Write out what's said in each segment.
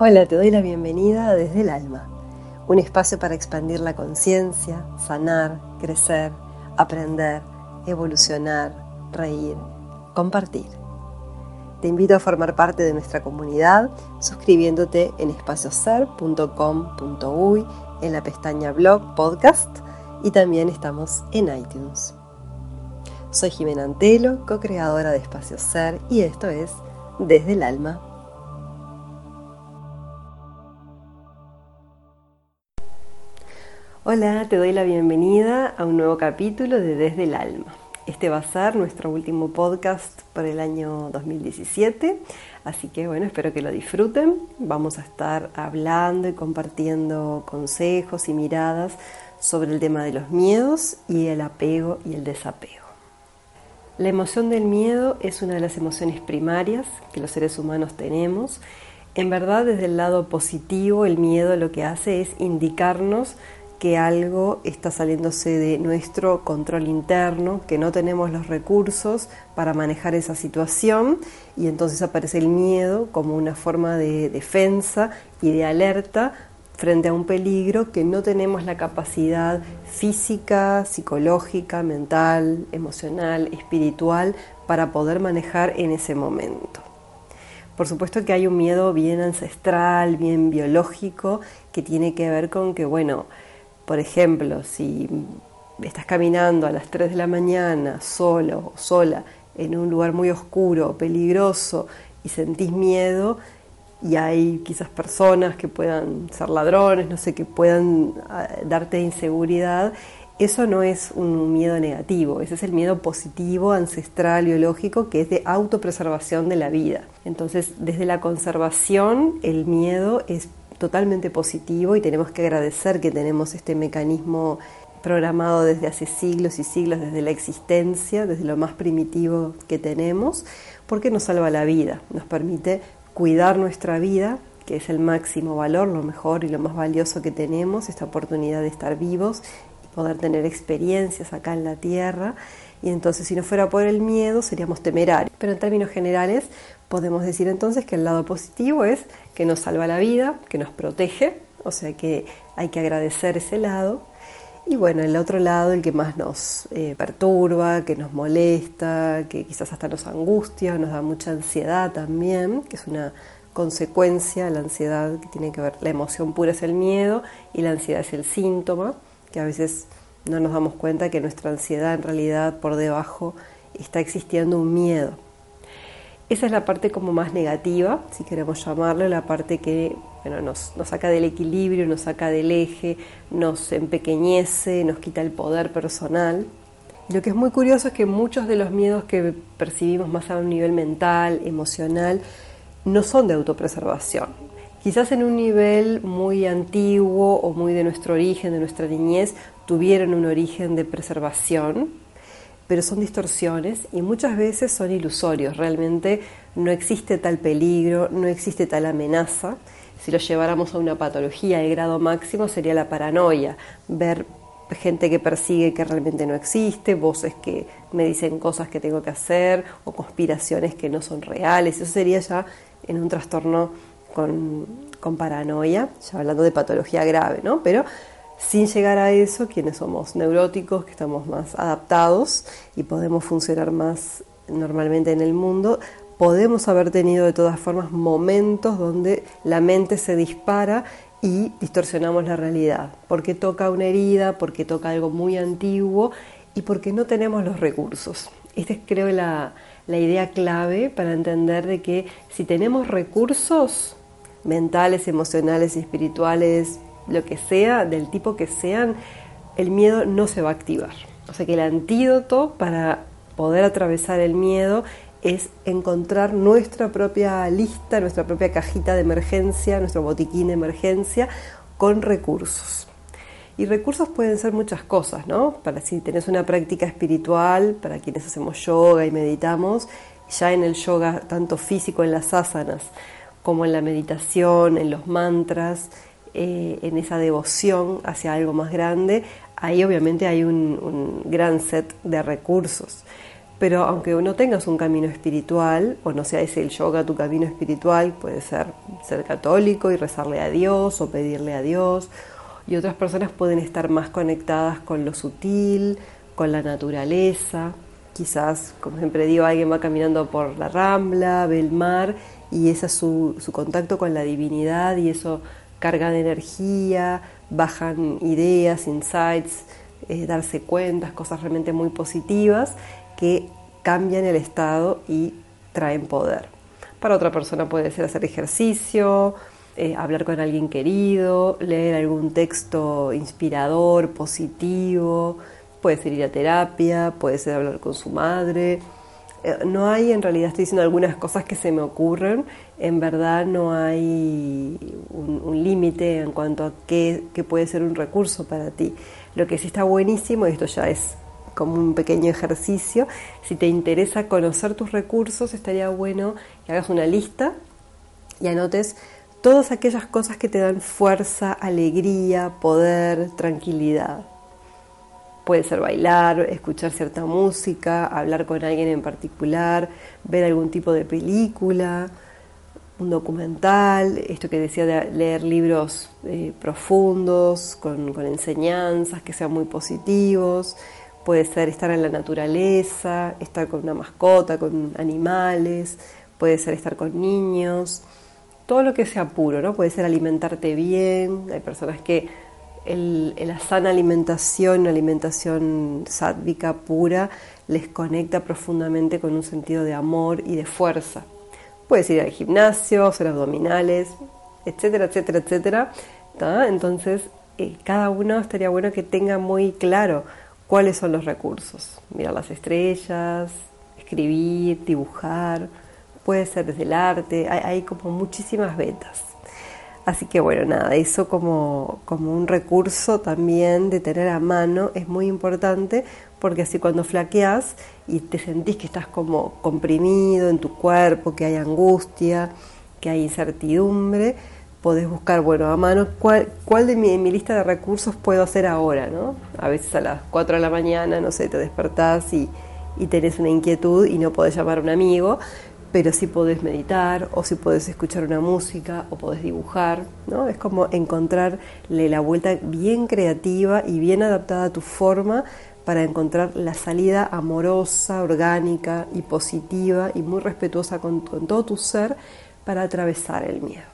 Hola, te doy la bienvenida desde el alma, un espacio para expandir la conciencia, sanar, crecer, aprender, evolucionar, reír, compartir. Te invito a formar parte de nuestra comunidad suscribiéndote en espacioser.com.uy en la pestaña blog podcast y también estamos en iTunes. Soy Jimena Antelo, co-creadora de Espacio Ser y esto es Desde el Alma. Hola, te doy la bienvenida a un nuevo capítulo de Desde el Alma. Este va a ser nuestro último podcast por el año 2017, así que bueno, espero que lo disfruten. Vamos a estar hablando y compartiendo consejos y miradas sobre el tema de los miedos y el apego y el desapego. La emoción del miedo es una de las emociones primarias que los seres humanos tenemos. En verdad, desde el lado positivo, el miedo lo que hace es indicarnos que algo está saliéndose de nuestro control interno, que no tenemos los recursos para manejar esa situación y entonces aparece el miedo como una forma de defensa y de alerta frente a un peligro que no tenemos la capacidad física, psicológica, mental, emocional, espiritual para poder manejar en ese momento. Por supuesto que hay un miedo bien ancestral, bien biológico, que tiene que ver con que, bueno, por ejemplo, si estás caminando a las 3 de la mañana solo o sola en un lugar muy oscuro, peligroso y sentís miedo y hay quizás personas que puedan ser ladrones, no sé, que puedan ah, darte inseguridad, eso no es un miedo negativo, ese es el miedo positivo, ancestral, biológico, que es de autopreservación de la vida. Entonces, desde la conservación, el miedo es totalmente positivo y tenemos que agradecer que tenemos este mecanismo programado desde hace siglos y siglos, desde la existencia, desde lo más primitivo que tenemos, porque nos salva la vida, nos permite cuidar nuestra vida, que es el máximo valor, lo mejor y lo más valioso que tenemos, esta oportunidad de estar vivos y poder tener experiencias acá en la tierra. Y entonces si no fuera por el miedo seríamos temerarios. Pero en términos generales podemos decir entonces que el lado positivo es que nos salva la vida, que nos protege, o sea que hay que agradecer ese lado. Y bueno, el otro lado, el que más nos eh, perturba, que nos molesta, que quizás hasta nos angustia, nos da mucha ansiedad también, que es una consecuencia, la ansiedad que tiene que ver, la emoción pura es el miedo y la ansiedad es el síntoma, que a veces no nos damos cuenta que nuestra ansiedad en realidad por debajo está existiendo un miedo. Esa es la parte como más negativa, si queremos llamarlo, la parte que bueno, nos, nos, saca del equilibrio, nos saca del eje, nos empequeñece, nos quita el poder personal. lo que es muy curioso es que muchos de los miedos que percibimos más a un nivel mental, emocional, no son de autopreservación. Quizás en un nivel muy antiguo o muy de nuestro origen, de nuestra niñez, tuvieron un origen de preservación, pero son distorsiones y muchas veces son ilusorios. Realmente no existe tal peligro, no existe tal amenaza. Si lo lleváramos a una patología de grado máximo sería la paranoia, ver gente que persigue que realmente no existe, voces que me dicen cosas que tengo que hacer o conspiraciones que no son reales. Eso sería ya en un trastorno con, con paranoia, ya hablando de patología grave, ¿no? Pero sin llegar a eso, quienes somos neuróticos, que estamos más adaptados y podemos funcionar más normalmente en el mundo, podemos haber tenido de todas formas momentos donde la mente se dispara y distorsionamos la realidad, porque toca una herida, porque toca algo muy antiguo y porque no tenemos los recursos. Esta es creo la, la idea clave para entender de que si tenemos recursos mentales, emocionales y espirituales, lo que sea, del tipo que sean, el miedo no se va a activar. O sea que el antídoto para poder atravesar el miedo es encontrar nuestra propia lista, nuestra propia cajita de emergencia, nuestro botiquín de emergencia con recursos. Y recursos pueden ser muchas cosas, ¿no? Para si tenés una práctica espiritual, para quienes hacemos yoga y meditamos, ya en el yoga, tanto físico en las asanas como en la meditación, en los mantras, eh, en esa devoción hacia algo más grande, ahí obviamente hay un, gran set de recursos. Pero aunque no tengas un camino espiritual, o no sea ese el yoga tu camino espiritual, puede ser ser católico y rezarle a Dios o pedirle a Dios, y otras personas pueden estar más conectadas con lo sutil, con la naturaleza. Quizás, como siempre digo, alguien va caminando por la rambla, ve el mar y ese es su, su contacto con la divinidad y eso carga de energía, bajan ideas, insights, eh, darse cuentas, cosas realmente muy positivas que cambian el estado y traen poder. Para otra persona puede ser hacer ejercicio, eh, hablar con alguien querido, leer algún texto inspirador, positivo, puede ser ir a terapia, puede ser hablar con su madre. Eh, no hay, en realidad estoy diciendo algunas cosas que se me ocurren, en verdad no hay un, límite en cuanto a qué, qué puede ser un recurso para ti. Lo que sí está buenísimo, y esto ya es como un pequeño ejercicio, si te interesa conocer tus recursos, estaría bueno que hagas una lista y anotes todas aquellas cosas que te dan fuerza, alegría, poder, tranquilidad. Puede ser bailar, escuchar cierta música, hablar con alguien en particular, ver algún tipo de película, un documental, esto que decía de leer libros eh, profundos, con, con, enseñanzas que sean muy positivos, puede ser estar en la naturaleza, estar con una mascota, con animales, puede ser estar con niños, todo lo que sea puro, ¿no? Puede ser alimentarte bien, hay personas que la sana alimentación, una alimentación sádvica pura, les conecta profundamente con un sentido de amor y de fuerza. Puedes ir al gimnasio, hacer abdominales, etcétera, etcétera, etcétera. Entonces, eh, cada uno estaría bueno que tenga muy claro cuáles son los recursos. Mirar las estrellas, escribir, dibujar, puede ser desde el arte, hay, como muchísimas vetas. Así que bueno, nada, eso como, como un recurso también de tener a mano es muy importante porque así cuando flaqueas y te sentís que estás como comprimido en tu cuerpo, que hay angustia, que hay incertidumbre, podés buscar, bueno, a mano cuál, cuál de mi, mi, lista de recursos puedo hacer ahora, ¿no? A veces a las 4 de la mañana, no sé, te despertás y, y tenés una inquietud y no podés llamar a un amigo, pero sí podés meditar o si podés escuchar una música o podés dibujar, ¿no? Es como encontrarle la vuelta bien creativa y bien adaptada a tu forma para encontrar la salida amorosa, orgánica y positiva y muy respetuosa con, todo tu ser para atravesar el miedo.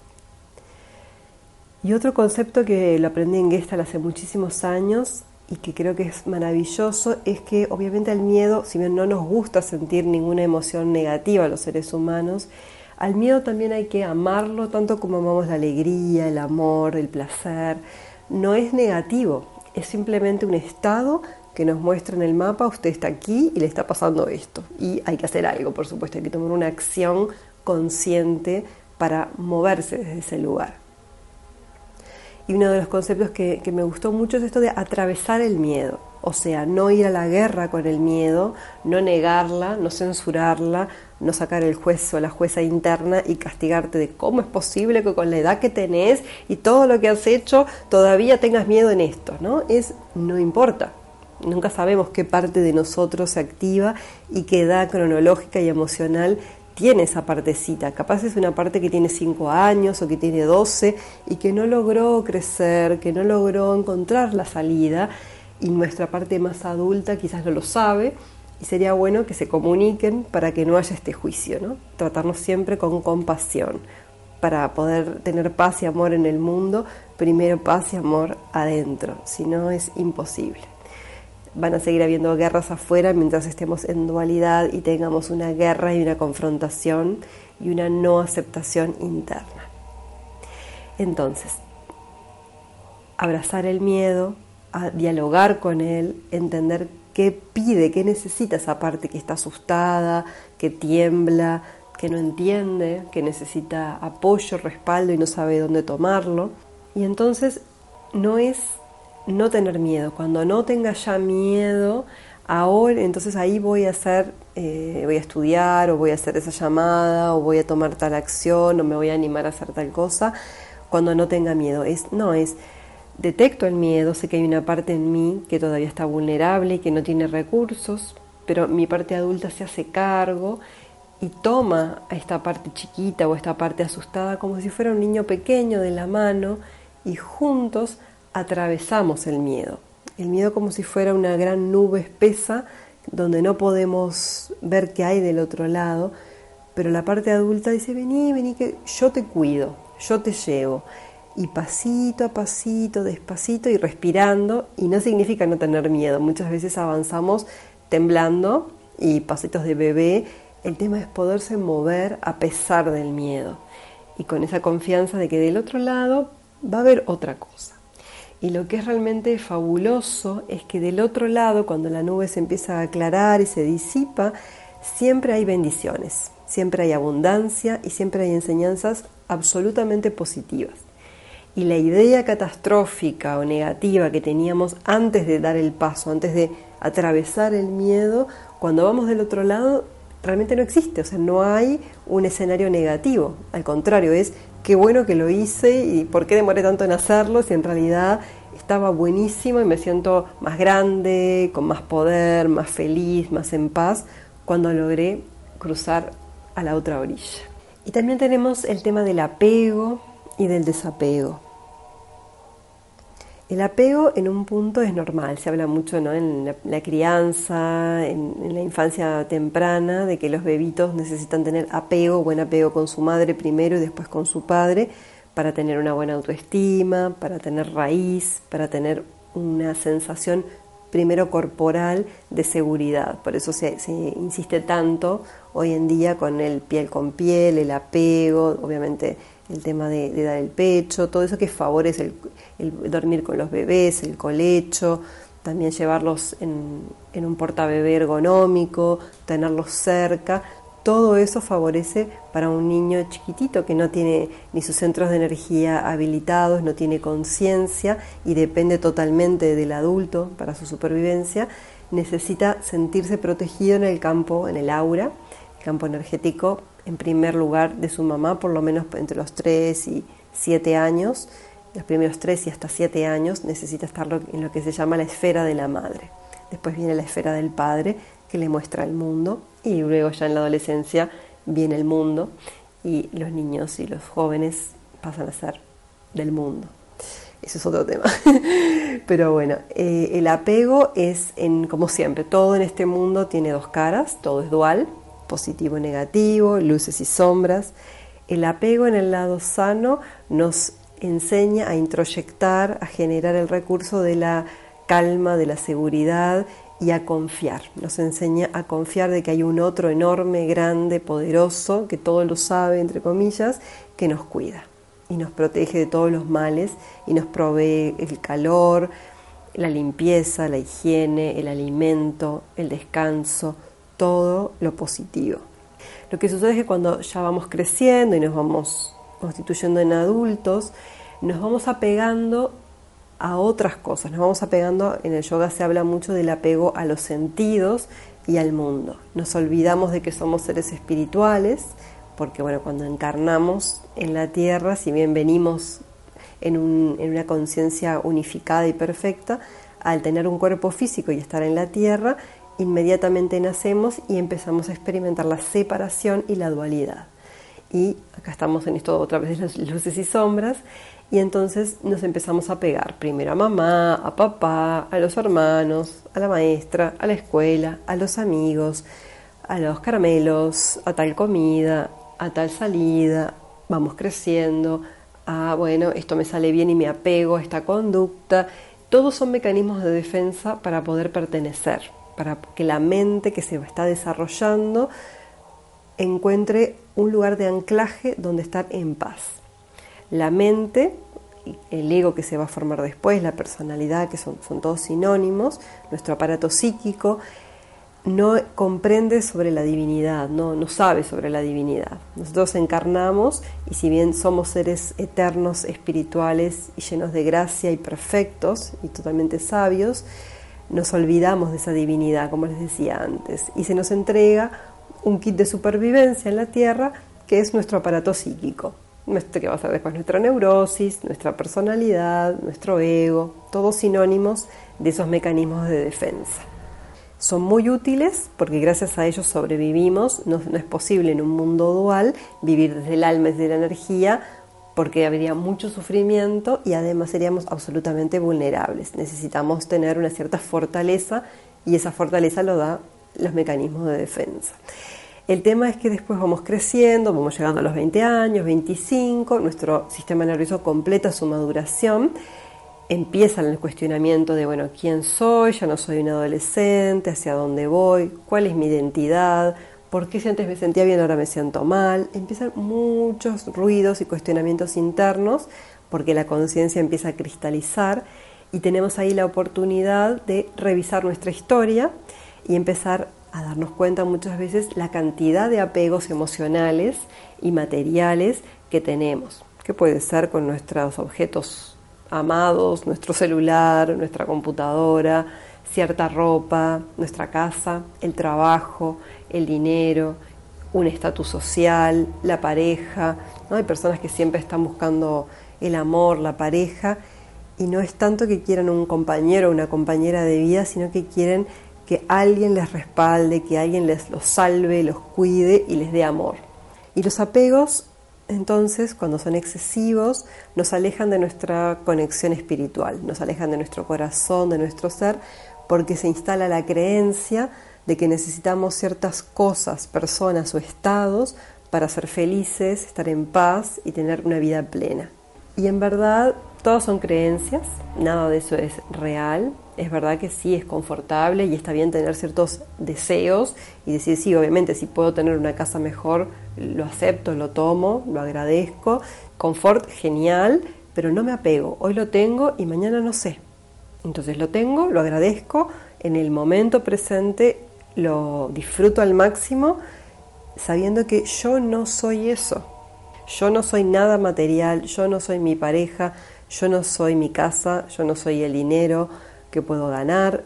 Y otro concepto que lo aprendí en Gestalt hace muchísimos años y que creo que es maravilloso es que obviamente el miedo, si bien no nos gusta sentir ninguna emoción negativa a los seres humanos, al miedo también hay que amarlo tanto como amamos la alegría, el amor, el placer. No es negativo, es simplemente un estado que nos muestra en el mapa, usted está aquí y le está pasando esto. Y hay que hacer algo, por supuesto, hay que tomar una acción consciente para moverse desde ese lugar. Y uno de los conceptos que, me gustó mucho es esto de atravesar el miedo. O sea, no ir a la guerra con el miedo, no negarla, no censurarla, no sacar el juez o la jueza interna y castigarte de cómo es posible que con la edad que tenés y todo lo que has hecho todavía tengas miedo en esto, ¿no? Es no importa. Nunca sabemos qué parte de nosotros se activa y qué edad cronológica y emocional tiene esa partecita. Capaz es una parte que tiene 5 años o que tiene 12 y que no logró crecer, que no logró encontrar la salida y nuestra parte más adulta quizás no lo sabe y sería bueno que se comuniquen para que no haya este juicio, ¿no? Tratarnos siempre con compasión para poder tener paz y amor en el mundo, primero paz y amor adentro, si no es imposible van a seguir habiendo guerras afuera mientras estemos en dualidad y tengamos una guerra y una confrontación y una no aceptación interna. Entonces, abrazar el miedo, dialogar con él, entender qué pide, qué necesita esa parte que está asustada, que tiembla, que no entiende, que necesita apoyo, respaldo y no sabe dónde tomarlo. Y entonces no es no tener miedo. Cuando no tenga ya miedo, ahora entonces ahí voy a hacer, eh, voy a estudiar o voy a hacer esa llamada o voy a tomar tal acción o me voy a animar a hacer tal cosa. Cuando no tenga miedo, es no es detecto el miedo, sé que hay una parte en mí que todavía está vulnerable y que no tiene recursos, pero mi parte adulta se hace cargo y toma a esta parte chiquita o esta parte asustada como si fuera un niño pequeño de la mano y juntos atravesamos el miedo. El miedo como si fuera una gran nube espesa donde no podemos ver qué hay del otro lado, pero la parte adulta dice, vení, vení, que yo te cuido, yo te llevo. Y pasito a pasito, despacito y respirando, y no significa no tener miedo, muchas veces avanzamos temblando y pasitos de bebé, el tema es poderse mover a pesar del miedo y con esa confianza de que del otro lado va a haber otra cosa. Y lo que es realmente fabuloso es que del otro lado, cuando la nube se empieza a aclarar y se disipa, siempre hay bendiciones, siempre hay abundancia y siempre hay enseñanzas absolutamente positivas. Y la idea catastrófica o negativa que teníamos antes de dar el paso, antes de atravesar el miedo, cuando vamos del otro lado, realmente no existe, o sea, no hay un escenario negativo, al contrario, es qué bueno que lo hice y por qué demoré tanto en hacerlo si en realidad estaba buenísimo y me siento más grande, con más poder, más feliz, más en paz cuando logré cruzar a la otra orilla. Y también tenemos el tema del apego y del desapego. El apego en un punto es normal, se habla mucho ¿no? en la, crianza, en, en, la infancia temprana, de que los bebitos necesitan tener apego, buen apego con su madre primero y después con su padre, para tener una buena autoestima, para tener raíz, para tener una sensación primero corporal de seguridad. Por eso se, insiste tanto hoy en día con el piel con piel, el apego, obviamente el tema de, dar el pecho, todo eso que favorece el, dormir con los bebés, el colecho, también llevarlos en, en un portabebé ergonómico, tenerlos cerca, todo eso favorece para un niño chiquitito que no tiene ni sus centros de energía habilitados, no tiene conciencia y depende totalmente del adulto para su supervivencia, necesita sentirse protegido en el campo, en el aura, el campo energético, en primer lugar de su mamá, por lo menos entre los 3 y 7 años, los primeros 3 y hasta 7 años necesita estar en lo que se llama la esfera de la madre. Después viene la esfera del padre, que le muestra el mundo, y luego ya en la adolescencia viene el mundo y los niños y los jóvenes pasan a ser del mundo. Eso es otro tema. Pero bueno, eh, el apego es, en, como siempre, todo en este mundo tiene dos caras, todo es dual, positivo y negativo, luces y sombras. El apego en el lado sano nos enseña a introyectar, a generar el recurso de la calma, de la seguridad y a confiar. Nos enseña a confiar de que hay un otro enorme, grande, poderoso, que todo lo sabe, entre comillas, que nos cuida y nos protege de todos los males y nos provee el calor, la limpieza, la higiene, el alimento, el descanso, todo lo positivo. Lo que sucede es que cuando ya vamos creciendo y nos vamos constituyendo en adultos, nos vamos apegando a otras cosas, nos vamos apegando, en el yoga se habla mucho del apego a los sentidos y al mundo. Nos olvidamos de que somos seres espirituales, porque bueno, cuando encarnamos en la tierra, si bien venimos en, una conciencia unificada y perfecta, al tener un cuerpo físico y estar en la tierra, inmediatamente nacemos y empezamos a experimentar la separación y la dualidad. Y acá estamos en esto otra vez de las luces y sombras, y entonces nos empezamos a pegar, primero a mamá, a papá, a los hermanos, a la maestra, a la escuela, a los amigos, a los caramelos, a tal comida, a tal salida, vamos creciendo, a bueno, esto me sale bien y me apego a esta conducta. Todos son mecanismos de defensa para poder pertenecer, para que la mente que se está desarrollando encuentre un lugar de anclaje donde estar en paz. La mente, el ego que se va a formar después, la personalidad, que son, todos sinónimos, nuestro aparato psíquico, no comprende sobre la divinidad, no, no sabe sobre la divinidad. Nosotros encarnamos y si bien somos seres eternos, espirituales y llenos de gracia y perfectos y totalmente sabios, nos olvidamos de esa divinidad, como les decía antes, y se nos entrega un kit de supervivencia en la Tierra que es nuestro aparato psíquico, que va a ser después nuestra neurosis, nuestra personalidad, nuestro ego, todos sinónimos de esos mecanismos de defensa. Son muy útiles porque gracias a ellos sobrevivimos. No, es posible en un mundo dual vivir desde el alma, desde la energía, porque habría mucho sufrimiento y además seríamos absolutamente vulnerables. Necesitamos tener una cierta fortaleza y esa fortaleza lo da los mecanismos de defensa. El tema es que después vamos creciendo, vamos llegando a los 20 años, 25, nuestro sistema nervioso completa su maduración, empieza el cuestionamiento de, bueno, ¿quién soy? Ya no soy un adolescente, ¿hacia dónde voy? ¿Cuál es mi identidad? ¿Por qué si antes me sentía bien ahora me siento mal? Empiezan muchos ruidos y cuestionamientos internos porque la conciencia empieza a cristalizar y tenemos ahí la oportunidad de revisar nuestra historia y empezar a darnos cuenta muchas veces la cantidad de apegos emocionales y materiales que tenemos, que puede ser con nuestros objetos amados, nuestro celular, nuestra computadora, cierta ropa, nuestra casa, el trabajo, el dinero, un estatus social, la pareja. ¿no? Hay personas que siempre están buscando el amor, la pareja, y no es tanto que quieran un compañero o una compañera de vida, sino que quieren que alguien les respalde, que alguien les los salve, los cuide y les dé amor. Y los apegos, entonces, cuando son excesivos, nos alejan de nuestra conexión espiritual, nos alejan de nuestro corazón, de nuestro ser, porque se instala la creencia de que necesitamos ciertas cosas, personas o estados para ser felices, estar en paz y tener una vida plena. Y en verdad, todas son creencias, nada de eso es real, es verdad que sí es confortable y está bien tener ciertos deseos y decir, sí, obviamente, si puedo tener una casa mejor, lo acepto, lo tomo, lo agradezco. Confort, genial, pero no me apego. Hoy lo tengo y mañana no sé. Entonces lo tengo, lo agradezco, en el momento presente lo disfruto al máximo, sabiendo que yo no soy eso. Yo no soy nada material, yo no soy mi pareja, yo no soy mi casa, yo no soy el dinero, que puedo ganar.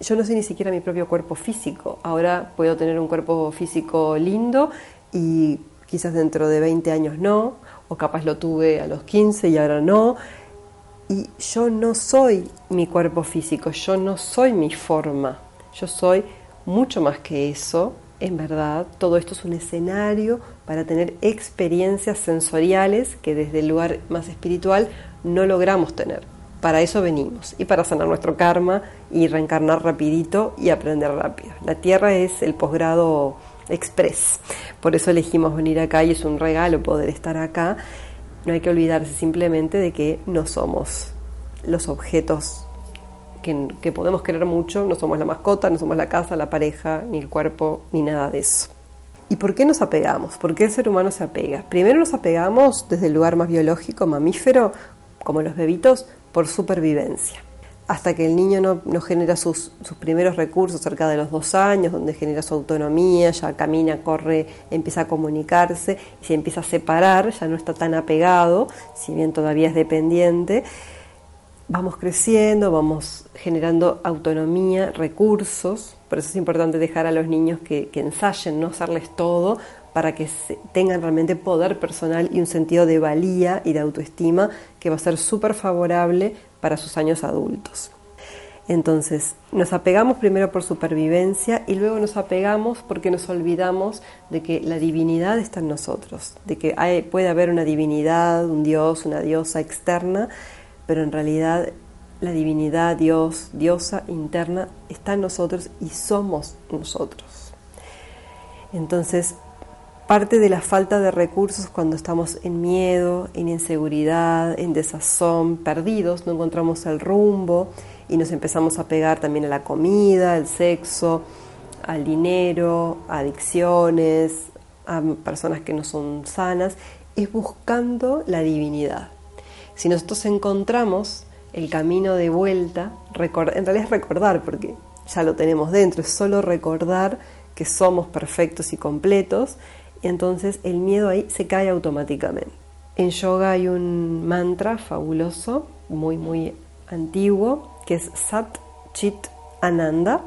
Yo no soy ni siquiera mi propio cuerpo físico. Ahora puedo tener un cuerpo físico lindo y quizás dentro de 20 años no, o capaz lo tuve a los 15 y ahora no. Y yo no soy mi cuerpo físico, yo no soy mi forma, yo soy mucho más que eso. En verdad, todo esto es un escenario para tener experiencias sensoriales que desde el lugar más espiritual no logramos tener. Para eso venimos y para sanar nuestro karma y reencarnar rapidito y aprender rápido. La Tierra es el posgrado express, por eso elegimos venir acá y es un regalo poder estar acá. No hay que olvidarse simplemente de que no somos los objetos que, podemos querer mucho, no somos la mascota, no somos la casa, la pareja, ni el cuerpo, ni nada de eso. ¿Y por qué nos apegamos? ¿Por qué el ser humano se apega? Primero nos apegamos desde el lugar más biológico, mamífero, como los bebitos, por supervivencia. Hasta que el niño no, genera sus, primeros recursos cerca de los dos años, donde genera su autonomía, ya camina, corre, empieza a comunicarse y se empieza a separar, ya no está tan apegado, si bien todavía es dependiente, vamos creciendo, vamos generando autonomía, recursos, por eso es importante dejar a los niños que, que ensayen, no hacerles todo, para que tengan realmente poder personal y un sentido de valía y de autoestima que va a ser súper favorable para sus años adultos. Entonces, nos apegamos primero por supervivencia y luego nos apegamos porque nos olvidamos de que la divinidad está en nosotros, de que puede haber una divinidad, un dios, una diosa externa, pero en realidad la divinidad, Dios, diosa interna está en nosotros y somos nosotros. Entonces, parte de la falta de recursos cuando estamos en miedo, en inseguridad, en desazón, perdidos, no encontramos el rumbo y nos empezamos a pegar también a la comida, al sexo, al dinero, a adicciones, a personas que no son sanas, es buscando la divinidad. Si nosotros encontramos el camino de vuelta, en realidad es recordar, porque ya lo tenemos dentro, es solo recordar que somos perfectos y completos entonces el miedo ahí se cae automáticamente. En yoga hay un mantra fabuloso, muy, muy antiguo, que es Sat Chit Ananda.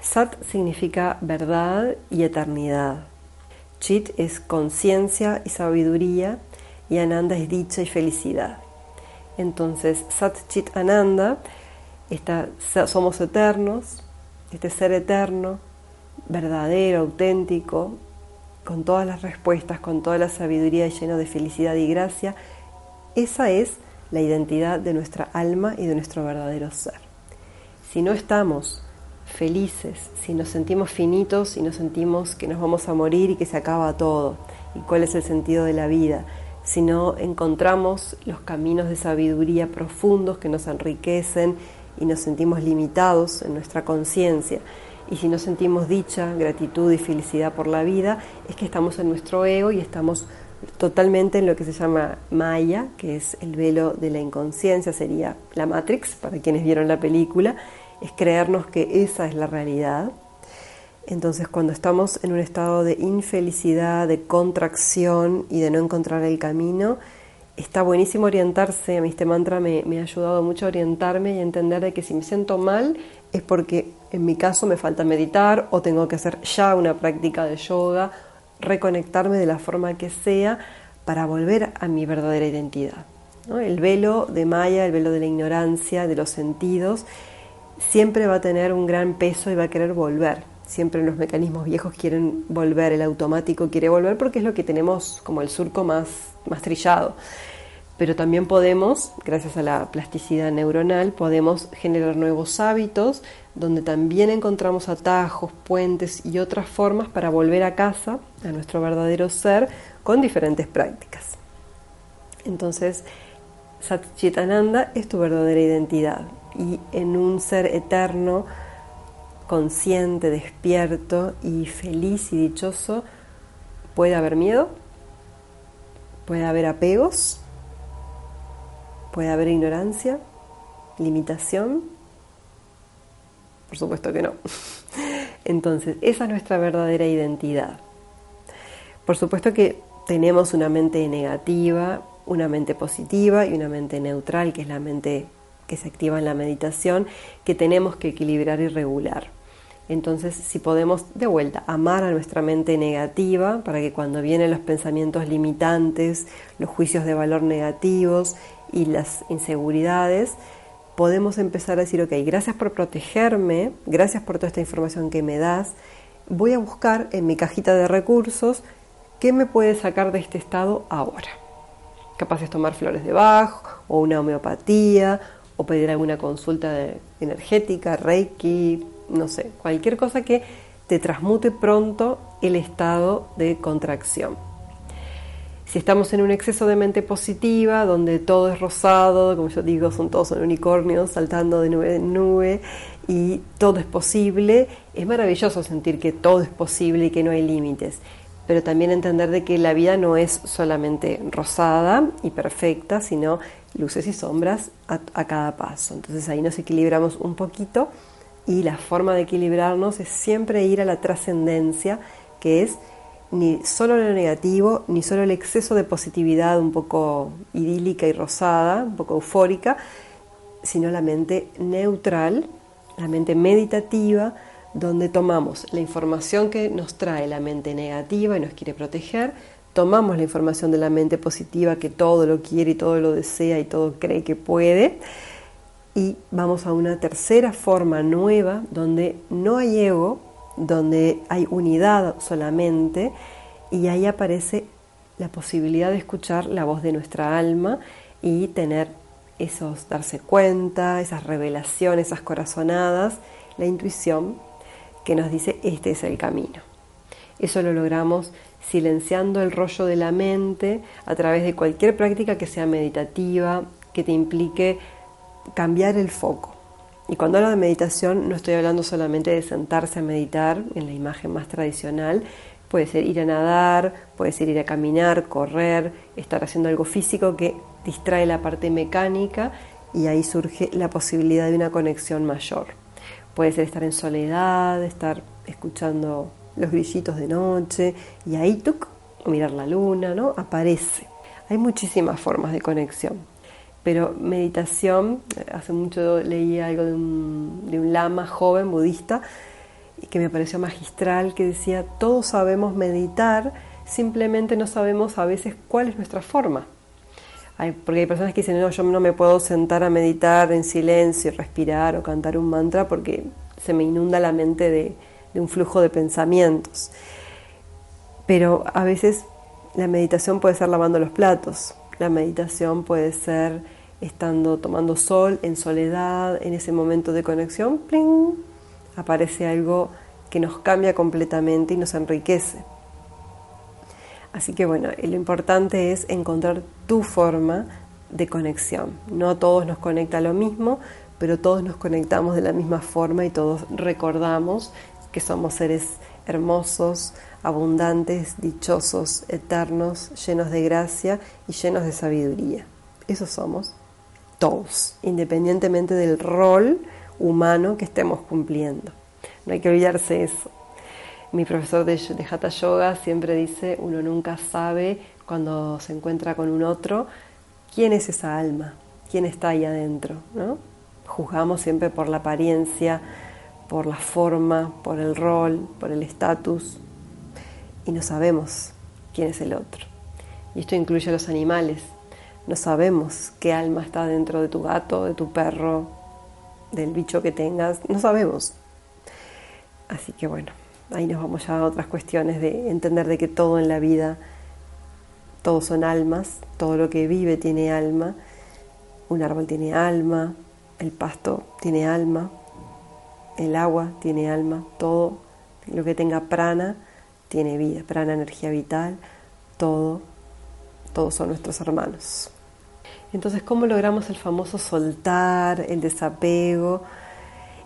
Sat significa verdad y eternidad. Chit es conciencia y sabiduría y Ananda es dicha y felicidad. Entonces, Sat Chit Ananda, somos eternos, este ser eterno, verdadero, auténtico, con todas las respuestas, con toda la sabiduría y lleno de felicidad y gracia, esa es la identidad de nuestra alma y de nuestro verdadero ser. Si no estamos felices, si nos sentimos finitos y nos sentimos que nos vamos a morir y que se acaba todo, y cuál es el sentido de la vida, si no encontramos los caminos de sabiduría profundos que nos enriquecen y nos sentimos limitados en nuestra conciencia, y si no sentimos dicha, gratitud y felicidad por la vida, es que estamos en nuestro ego y estamos totalmente en lo que se llama Maya, que es el velo de la inconsciencia, sería la Matrix, para quienes vieron la película, es creernos que esa es la realidad. Entonces cuando estamos en un estado de infelicidad, de contracción y de no encontrar el camino, está buenísimo orientarse, a mí este mantra me, ha ayudado mucho a orientarme y a entender de que si me siento mal es porque en mi caso me falta meditar o tengo que hacer ya una práctica de yoga reconectarme de la forma que sea para volver a mi verdadera identidad. El velo de Maya, el velo de la ignorancia, de los sentidos, siempre va a tener un gran peso y va a querer volver. Siempre los mecanismos viejos quieren volver, el automático quiere volver porque es lo que tenemos como el surco más, más trillado. Pero también podemos, gracias a la plasticidad neuronal, podemos generar nuevos hábitos donde también encontramos atajos, puentes y otras formas para volver a casa, a nuestro verdadero ser, con diferentes prácticas. Entonces, Satchitananda es tu verdadera identidad y en un ser eterno, consciente, despierto y feliz y dichoso, puede haber miedo, puede haber apegos, puede haber ignorancia, limitación, por supuesto que no. Entonces, esa es nuestra verdadera identidad. Por supuesto que tenemos una mente negativa, una mente positiva y una mente neutral, que es la mente que se activa en la meditación, que tenemos que equilibrar y regular. Entonces, si podemos de vuelta amar a nuestra mente negativa para que cuando vienen los pensamientos limitantes, los juicios de valor negativos y las inseguridades, podemos empezar a decir, ok, gracias por protegerme, gracias por toda esta información que me das, voy a buscar en mi cajita de recursos qué me puede sacar de este estado ahora. Capaz es tomar flores de Bach o una homeopatía o pedir alguna consulta energética, reiki, no sé, cualquier cosa que te transmute pronto el estado de contracción. Si estamos en un exceso de mente positiva, donde todo es rosado, como yo digo, son todos unicornios saltando de nube en nube y todo es posible, es maravilloso sentir que todo es posible y que no hay límites, pero también entender de que la vida no es solamente rosada y perfecta, sino luces y sombras a cada paso. Entonces ahí nos equilibramos un poquito y la forma de equilibrarnos es siempre ir a la trascendencia, que es ni solo lo negativo, ni solo el exceso de positividad un poco idílica y rosada, un poco eufórica, sino la mente neutral, la mente meditativa, donde tomamos la información que nos trae la mente negativa y nos quiere proteger, tomamos la información de la mente positiva que todo lo quiere y todo lo desea y todo cree que puede, y vamos a una tercera forma nueva donde no hay ego, donde hay unidad solamente y ahí aparece la posibilidad de escuchar la voz de nuestra alma y tener esos darse cuenta, esas revelaciones, esas corazonadas, la intuición que nos dice este es el camino. Eso lo logramos silenciando el rollo de la mente a través de cualquier práctica que sea meditativa, que te implique cambiar el foco. Y cuando hablo de meditación no estoy hablando solamente de sentarse a meditar en la imagen más tradicional, puede ser ir a nadar, puede ser ir a caminar, correr, estar haciendo algo físico que distrae la parte mecánica y ahí surge la posibilidad de una conexión mayor. Puede ser estar en soledad, estar escuchando los grillitos de noche y ahí mirar la luna, ¿no? Aparece. Hay muchísimas formas de conexión pero meditación, hace mucho leí algo de un, de un lama joven budista que me pareció magistral, que decía, todos sabemos meditar, simplemente no sabemos a veces cuál es nuestra forma. porque hay personas que dicen, no, yo no me puedo sentar a meditar en silencio, respirar o cantar un mantra porque se me inunda la mente de, de un flujo de pensamientos. Pero a veces la meditación puede ser lavando los platos, la meditación puede ser estando tomando sol en soledad, en ese momento de conexión, aparece algo que nos cambia completamente y nos enriquece. Así que bueno, lo importante es encontrar tu forma de conexión. No a todos nos conecta lo mismo, pero todos nos conectamos de la misma forma y todos recordamos que somos seres hermosos, abundantes, dichosos, eternos, llenos de gracia y llenos de sabiduría. Eso somos todos, independientemente del rol humano que estemos cumpliendo. No hay que olvidarse eso. Mi profesor de, de Hatha Yoga siempre dice, uno nunca sabe cuando se encuentra con un otro quién es esa alma, quién está ahí adentro. ¿no? Juzgamos siempre por la apariencia, por la forma, por el rol, por el estatus, y no sabemos quién es el otro. Y esto incluye a los animales. No sabemos qué alma está dentro de tu gato, de tu perro, del bicho que tengas. No sabemos. Así que bueno, ahí nos vamos ya a otras cuestiones de entender de que todo en la vida, todos son almas, todo lo que vive tiene alma. Un árbol tiene alma, el pasto tiene alma, el agua tiene alma, todo lo que tenga prana tiene vida, prana energía vital, todo, todos son nuestros hermanos. Entonces, ¿cómo logramos el famoso soltar, el desapego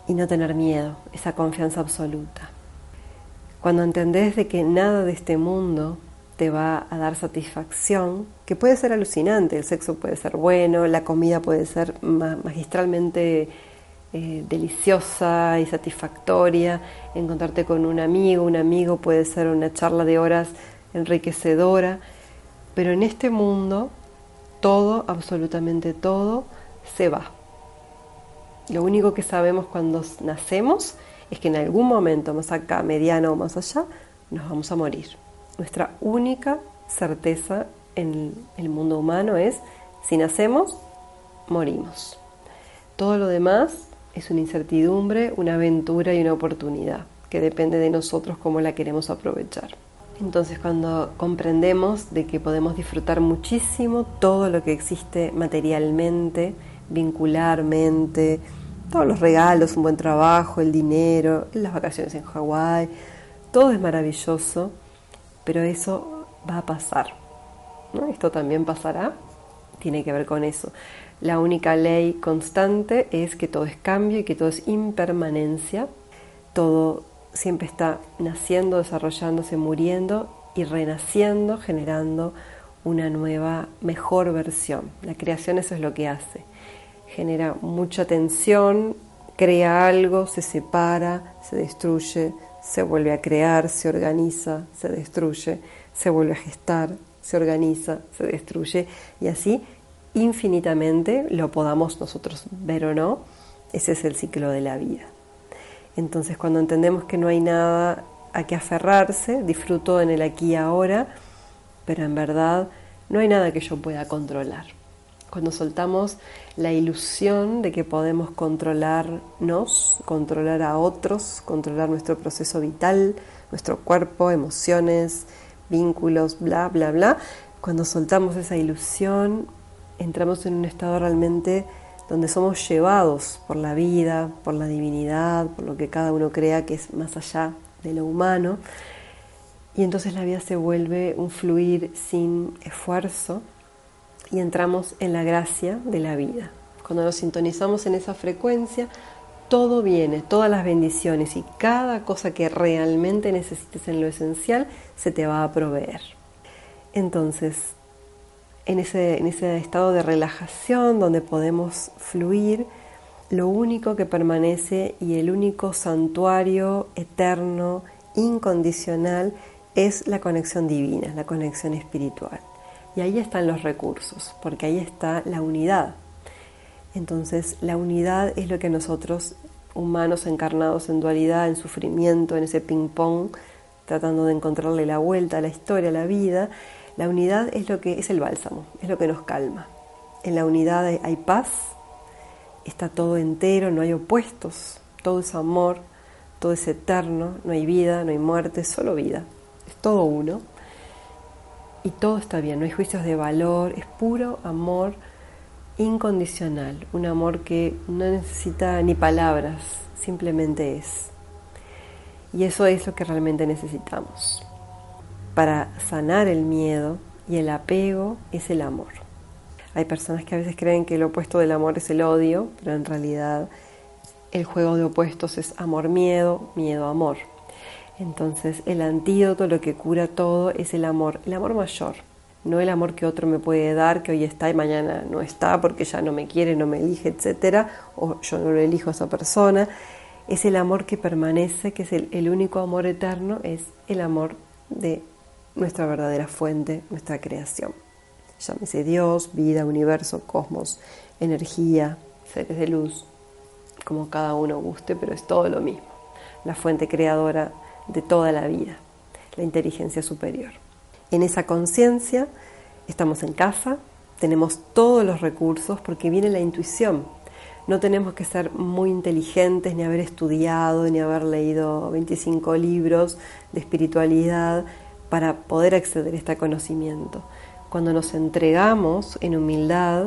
y no tener miedo, esa confianza absoluta? Cuando entendés de que nada de este mundo te va a dar satisfacción, que puede ser alucinante, el sexo puede ser bueno, la comida puede ser magistralmente eh, deliciosa y satisfactoria, encontrarte con un amigo, un amigo puede ser una charla de horas enriquecedora, pero en este mundo todo, absolutamente todo, se va. Lo único que sabemos cuando nacemos es que en algún momento, más acá, mediano o más allá, nos vamos a morir. Nuestra única certeza en el mundo humano es, si nacemos, morimos. Todo lo demás es una incertidumbre, una aventura y una oportunidad que depende de nosotros cómo la queremos aprovechar. Entonces cuando comprendemos de que podemos disfrutar muchísimo todo lo que existe materialmente, vincularmente, todos los regalos, un buen trabajo, el dinero, las vacaciones en Hawái, todo es maravilloso, pero eso va a pasar. Esto también pasará, tiene que ver con eso. La única ley constante es que todo es cambio y que todo es impermanencia. Todo siempre está naciendo, desarrollándose, muriendo y renaciendo, generando una nueva, mejor versión. La creación eso es lo que hace. Genera mucha tensión, crea algo, se separa, se destruye, se vuelve a crear, se organiza, se destruye, se vuelve a gestar, se organiza, se destruye y así infinitamente, lo podamos nosotros ver o no, ese es el ciclo de la vida. Entonces cuando entendemos que no hay nada a que aferrarse, disfruto en el aquí y ahora, pero en verdad no hay nada que yo pueda controlar. Cuando soltamos la ilusión de que podemos controlarnos, controlar a otros, controlar nuestro proceso vital, nuestro cuerpo, emociones, vínculos, bla, bla, bla, cuando soltamos esa ilusión entramos en un estado realmente donde somos llevados por la vida, por la divinidad, por lo que cada uno crea que es más allá de lo humano. Y entonces la vida se vuelve un fluir sin esfuerzo y entramos en la gracia de la vida. Cuando nos sintonizamos en esa frecuencia, todo viene, todas las bendiciones y cada cosa que realmente necesites en lo esencial se te va a proveer. Entonces, en ese, en ese estado de relajación donde podemos fluir, lo único que permanece y el único santuario eterno, incondicional, es la conexión divina, la conexión espiritual. Y ahí están los recursos, porque ahí está la unidad. Entonces, la unidad es lo que nosotros, humanos encarnados en dualidad, en sufrimiento, en ese ping-pong, tratando de encontrarle la vuelta a la historia, a la vida, la unidad es lo que es el bálsamo, es lo que nos calma. En la unidad hay, paz, está todo entero, no hay opuestos, todo es amor, todo es eterno, no hay vida, no hay muerte, solo vida, es todo uno. Y todo está bien, no hay juicios de valor, es puro amor incondicional, un amor que no necesita ni palabras, simplemente es. Y eso es lo que realmente necesitamos. Para sanar el miedo y el apego es el amor. Hay personas que a veces creen que el opuesto del amor es el odio, pero en realidad el juego de opuestos es amor-miedo, miedo-amor. Entonces el antídoto, lo que cura todo, es el amor, el amor mayor, no el amor que otro me puede dar, que hoy está y mañana no está porque ya no me quiere, no me elige, etcétera, o yo no lo elijo a esa persona. Es el amor que permanece, que es el, el único amor eterno, es el amor de nuestra verdadera fuente, nuestra creación. Llámese Dios, vida, universo, cosmos, energía, seres de luz, como cada uno guste, pero es todo lo mismo. La fuente creadora de toda la vida, la inteligencia superior. En esa conciencia estamos en casa, tenemos todos los recursos porque viene la intuición. No tenemos que ser muy inteligentes, ni haber estudiado, ni haber leído 25 libros de espiritualidad para poder acceder a este conocimiento. Cuando nos entregamos en humildad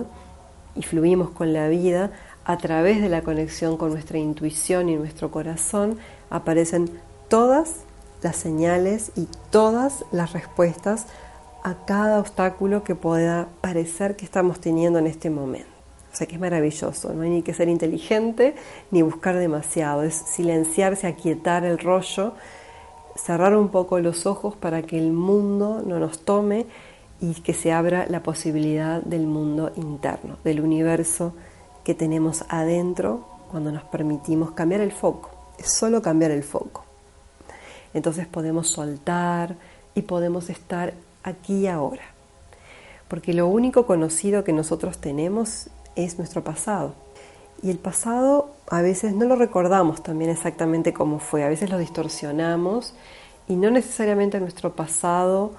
y fluimos con la vida, a través de la conexión con nuestra intuición y nuestro corazón, aparecen todas las señales y todas las respuestas a cada obstáculo que pueda parecer que estamos teniendo en este momento. O sea que es maravilloso, no hay ni que ser inteligente ni buscar demasiado, es silenciarse, aquietar el rollo, cerrar un poco los ojos para que el mundo no nos tome y que se abra la posibilidad del mundo interno, del universo que tenemos adentro cuando nos permitimos cambiar el foco. Es solo cambiar el foco. Entonces podemos soltar y podemos estar aquí ahora. Porque lo único conocido que nosotros tenemos es nuestro pasado. Y el pasado a veces no lo recordamos también exactamente cómo fue, a veces lo distorsionamos y no necesariamente nuestro pasado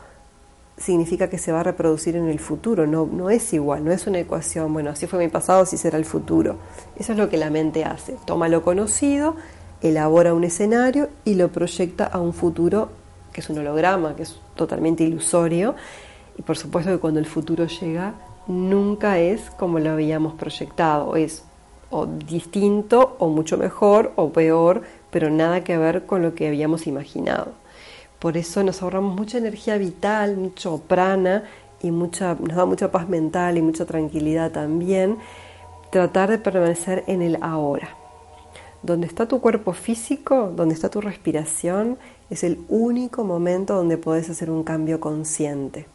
significa que se va a reproducir en el futuro, no, no es igual, no es una ecuación, bueno, así fue mi pasado, así será el futuro. Eso es lo que la mente hace, toma lo conocido elabora un escenario y lo proyecta a un futuro que es un holograma, que es totalmente ilusorio. Y por supuesto que cuando el futuro llega, nunca es como lo habíamos proyectado, es o distinto o mucho mejor o peor, pero nada que ver con lo que habíamos imaginado. Por eso nos ahorramos mucha energía vital, mucho prana y mucha, nos da mucha paz mental y mucha tranquilidad también tratar de permanecer en el ahora. Donde está tu cuerpo físico, donde está tu respiración, es el único momento donde puedes hacer un cambio consciente.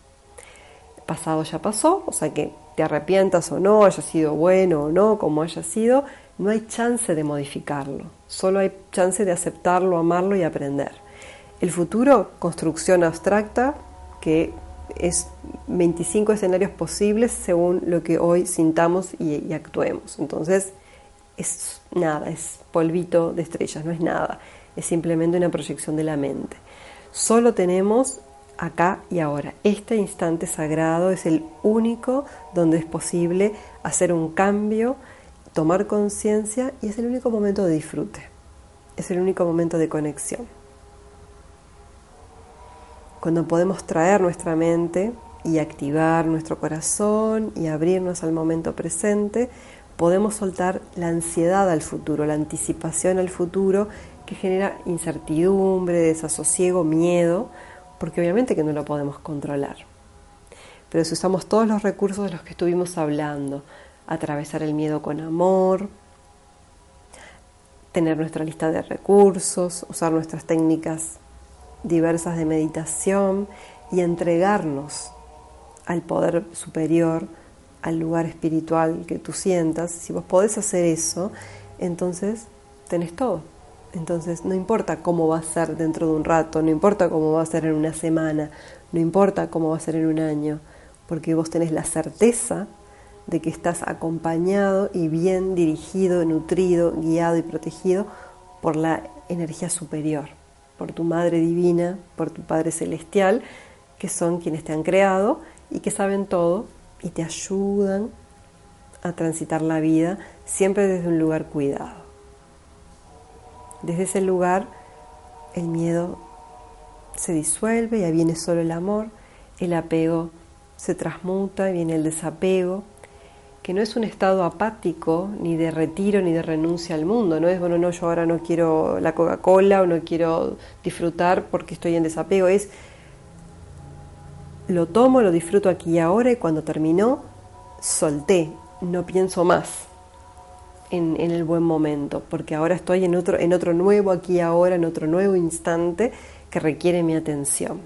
Pasado ya pasó, o sea que te arrepientas o no, haya sido bueno o no, como haya sido, no hay chance de modificarlo, solo hay chance de aceptarlo, amarlo y aprender. El futuro, construcción abstracta, que es 25 escenarios posibles según lo que hoy sintamos y, y actuemos. Entonces, es nada, es polvito de estrellas, no es nada, es simplemente una proyección de la mente. Solo tenemos acá y ahora. Este instante sagrado es el único donde es posible hacer un cambio, tomar conciencia y es el único momento de disfrute, es el único momento de conexión. Cuando podemos traer nuestra mente y activar nuestro corazón y abrirnos al momento presente, podemos soltar la ansiedad al futuro, la anticipación al futuro que genera incertidumbre, desasosiego, miedo, porque obviamente que no lo podemos controlar. Pero si usamos todos los recursos de los que estuvimos hablando, atravesar el miedo con amor, tener nuestra lista de recursos, usar nuestras técnicas diversas de meditación y entregarnos al poder superior, al lugar espiritual que tú sientas, si vos podés hacer eso, entonces tenés todo. Entonces no importa cómo va a ser dentro de un rato, no importa cómo va a ser en una semana, no importa cómo va a ser en un año, porque vos tenés la certeza de que estás acompañado y bien dirigido, nutrido, guiado y protegido por la energía superior, por tu Madre Divina, por tu Padre Celestial, que son quienes te han creado y que saben todo y te ayudan a transitar la vida siempre desde un lugar cuidado. Desde ese lugar el miedo se disuelve y viene solo el amor, el apego se transmuta y viene el desapego, que no es un estado apático, ni de retiro, ni de renuncia al mundo, no es, bueno, no, yo ahora no quiero la Coca-Cola o no quiero disfrutar porque estoy en desapego, es lo tomo, lo disfruto aquí y ahora y cuando terminó, solté, no pienso más en, el buen momento, porque ahora estoy en otro, en otro nuevo aquí ahora, en otro nuevo instante que requiere mi atención.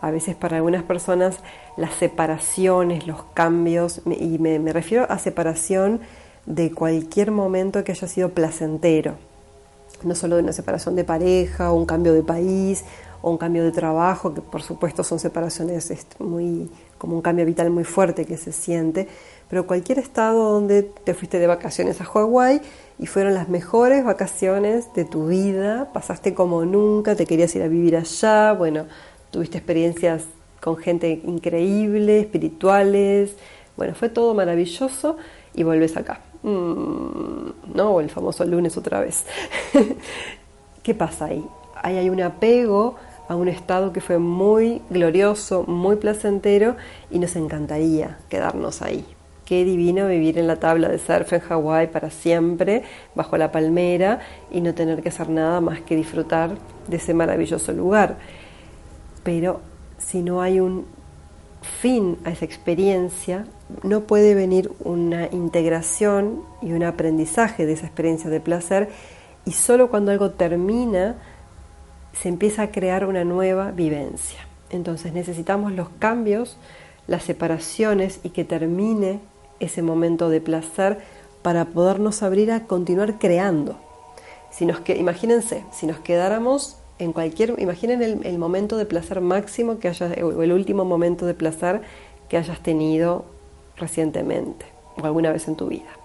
A veces para algunas personas las separaciones, los cambios, y me, me refiero a separación de cualquier momento que haya sido placentero, no solo de una separación de pareja o un cambio de país o un cambio de trabajo, que por supuesto son separaciones muy, como un cambio vital muy fuerte que se siente, pero cualquier estado donde te fuiste de vacaciones a Hawái y fueron las mejores vacaciones de tu vida, pasaste como nunca, te querías ir a vivir allá, bueno, tuviste experiencias con gente increíble, espirituales, bueno, fue todo maravilloso y vuelves acá. Mm, no, el famoso lunes otra vez. ¿Qué pasa ahí? Ahí hay un apego a un estado que fue muy glorioso, muy placentero y nos encantaría quedarnos ahí. Qué divino vivir en la tabla de surf en Hawái para siempre, bajo la palmera y no tener que hacer nada más que disfrutar de ese maravilloso lugar. Pero si no hay un fin a esa experiencia, no puede venir una integración y un aprendizaje de esa experiencia de placer y solo cuando algo termina se empieza a crear una nueva vivencia. Entonces necesitamos los cambios, las separaciones y que termine ese momento de placer para podernos abrir a continuar creando. Si nos que, imagínense, si nos quedáramos en cualquier, imaginen el, momento de placer máximo que hayas, o el último momento de placer que hayas tenido recientemente o alguna vez en tu vida.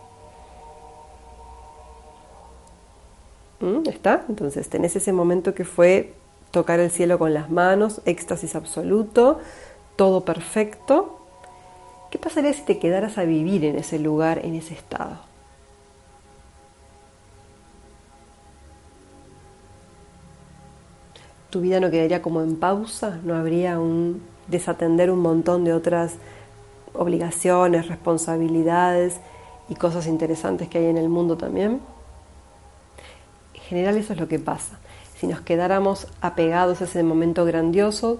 ¿Está? Entonces tenés ese momento que fue tocar el cielo con las manos, éxtasis absoluto, todo perfecto. ¿Qué pasaría si te quedaras a vivir en ese lugar, en ese estado? Tu vida no quedaría como en pausa, no habría un desatender un montón de otras obligaciones, responsabilidades y cosas interesantes que hay en el mundo también general eso es lo que pasa. Si nos quedáramos apegados a ese momento grandioso,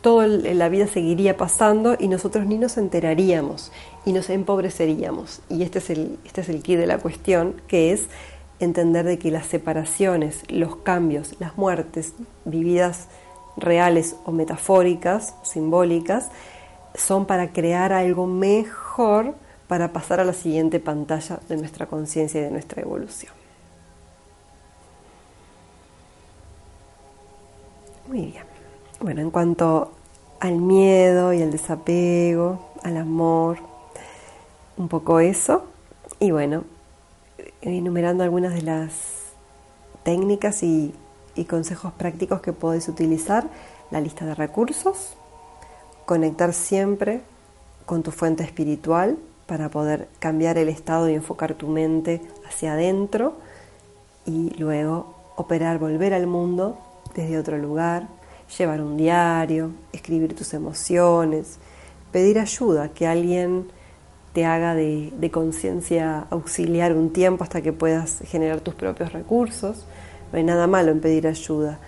toda la vida seguiría pasando y nosotros ni nos enteraríamos y nos empobreceríamos. Y este es el, este es el key de la cuestión, que es entender de que las separaciones, los cambios, las muertes vividas reales o metafóricas, simbólicas, son para crear algo mejor para pasar a la siguiente pantalla de nuestra conciencia y de nuestra evolución. Muy bien. Bueno, en cuanto al miedo y al desapego, al amor, un poco eso. Y bueno, enumerando algunas de las técnicas y, consejos prácticos que podés utilizar, la lista de recursos, conectar siempre con tu fuente espiritual para poder cambiar el estado y enfocar tu mente hacia adentro y luego operar, volver al mundo desde otro lugar, llevar un diario, escribir tus emociones, pedir ayuda, que alguien te haga de, conciencia auxiliar un tiempo hasta que puedas generar tus propios recursos. No hay nada malo en pedir ayuda.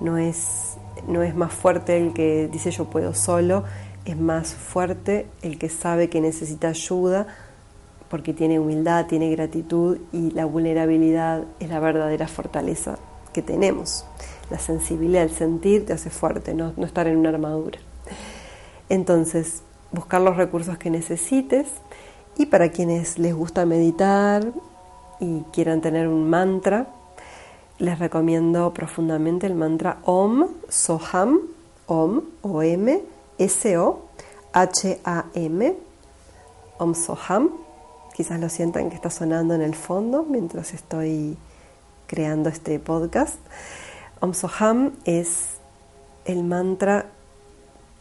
No es, no es más fuerte el que dice yo puedo solo, es más fuerte el que sabe que necesita ayuda porque tiene humildad, tiene gratitud y la vulnerabilidad es la verdadera fortaleza que tenemos la sensibilidad, el sentir te hace fuerte, no, estar en una armadura. Entonces, buscar los recursos que necesites y para quienes les gusta meditar y quieran tener un mantra, les recomiendo profundamente el mantra Om Soham, Om, O-M, S-O, H-A-M, Om Soham. Quizás lo sientan que está sonando en el fondo mientras estoy creando este podcast. Om Soham es el mantra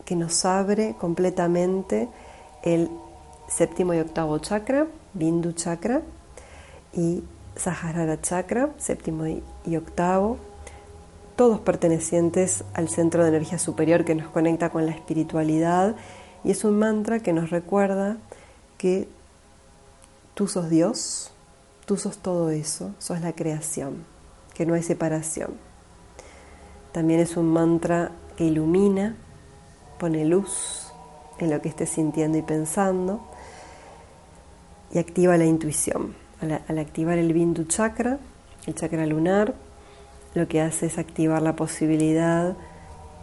que nos abre completamente el séptimo y octavo chakra, Bindu chakra, y Sahasrara Chakra, séptimo y octavo, todos pertenecientes al centro de energía superior que nos conecta con la espiritualidad y es un mantra que nos recuerda que tú sos Dios, tú sos todo eso, sos la creación, que no hay separación. También es un mantra que ilumina, pone luz en lo que estés sintiendo y pensando y activa la intuición. Al, activar el Bindu chakra, el chakra lunar, lo que hace es activar la posibilidad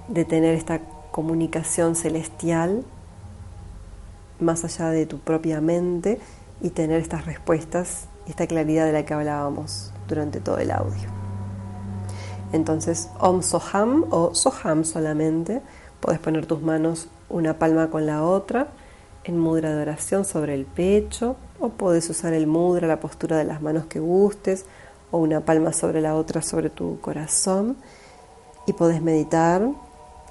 de tener esta comunicación celestial más allá de tu propia mente y tener estas respuestas esta claridad de la que hablábamos durante todo el audio. Entonces, Om Soham o Soham solamente, puedes poner tus manos una palma con la otra en mudra de oración sobre el pecho o puedes usar el mudra, la postura de las manos que gustes o una palma sobre la otra sobre tu corazón y puedes meditar.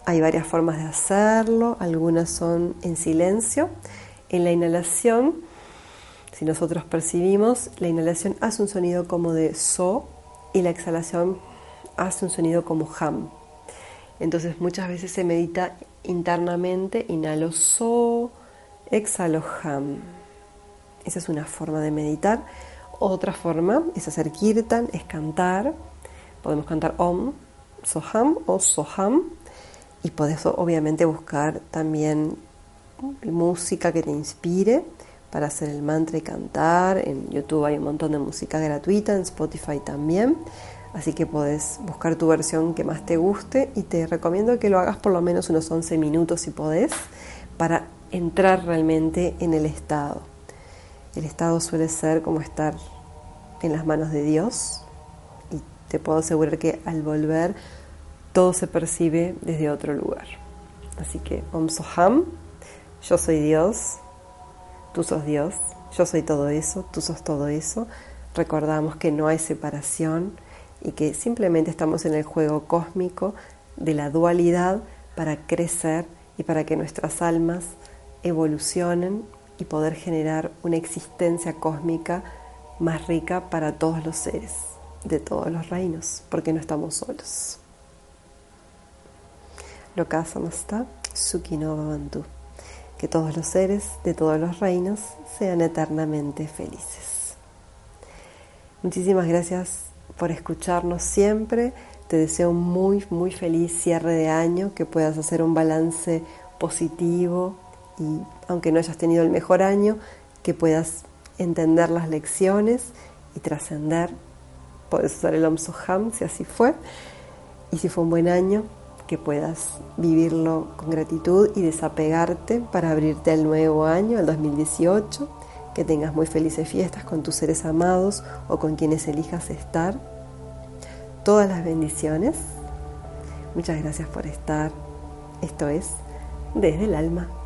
Hay varias formas de hacerlo, algunas son en silencio. En la inhalación, si nosotros percibimos, la inhalación hace un sonido como de so y la exhalación hace un sonido como ham. Entonces muchas veces se medita internamente, inhalo so, exhalo ham. Esa es una forma de meditar. Otra forma es hacer kirtan, es cantar. Podemos cantar Om, Soham o Soham. Y podés obviamente buscar también música que te inspire para hacer el mantra y cantar. En YouTube hay un montón de música gratuita, en Spotify también. Así que podés buscar tu versión que más te guste y te recomiendo que lo hagas por lo menos unos 11 minutos si podés para entrar realmente en el estado. El estado suele ser como estar en las manos de Dios y te puedo asegurar que al volver todo se percibe desde otro lugar. Así que Om Soham, yo soy Dios, tú sos Dios, yo soy todo eso, tú sos todo eso. Recordamos que no hay separación y que simplemente estamos en el juego cósmico de la dualidad para crecer y para que nuestras almas evolucionen y poder generar una existencia cósmica más rica para todos los seres de todos los reinos, porque no estamos solos. Lokasamasta Sukino Bantu. Que todos los seres de todos los reinos sean eternamente felices. Muchísimas gracias por escucharnos siempre. Te deseo un muy, muy feliz cierre de año, que puedas hacer un balance positivo y aunque no hayas tenido el mejor año, que puedas entender las lecciones y trascender. Puedes usar el Om Soham si así fue. Y si fue un buen año, que puedas vivirlo con gratitud y desapegarte para abrirte al nuevo año, al 2018. Que tengas muy felices fiestas con tus seres amados o con quienes elijas estar. Todas las bendiciones. Muchas gracias por estar. Esto es Desde el Alma.